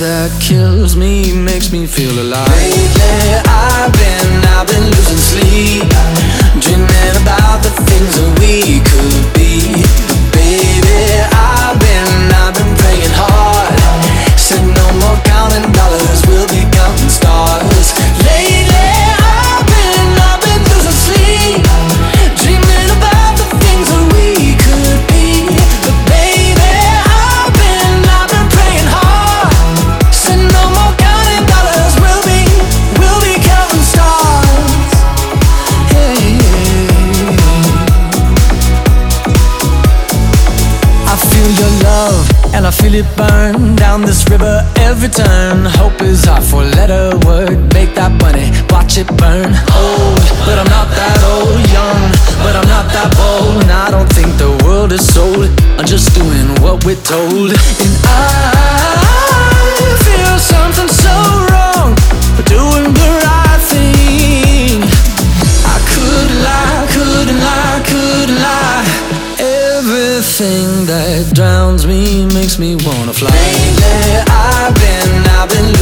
that kills me makes me feel alive. Your love and I feel it burn down this river every turn. Hope is our four letter word. Make that money, watch it burn. Old, but I'm not that old. Young, but I'm not that bold. And I don't think the world is sold. I'm just doing what we're told. And I that drowns me makes me wanna fly. Lately, I've been, I've been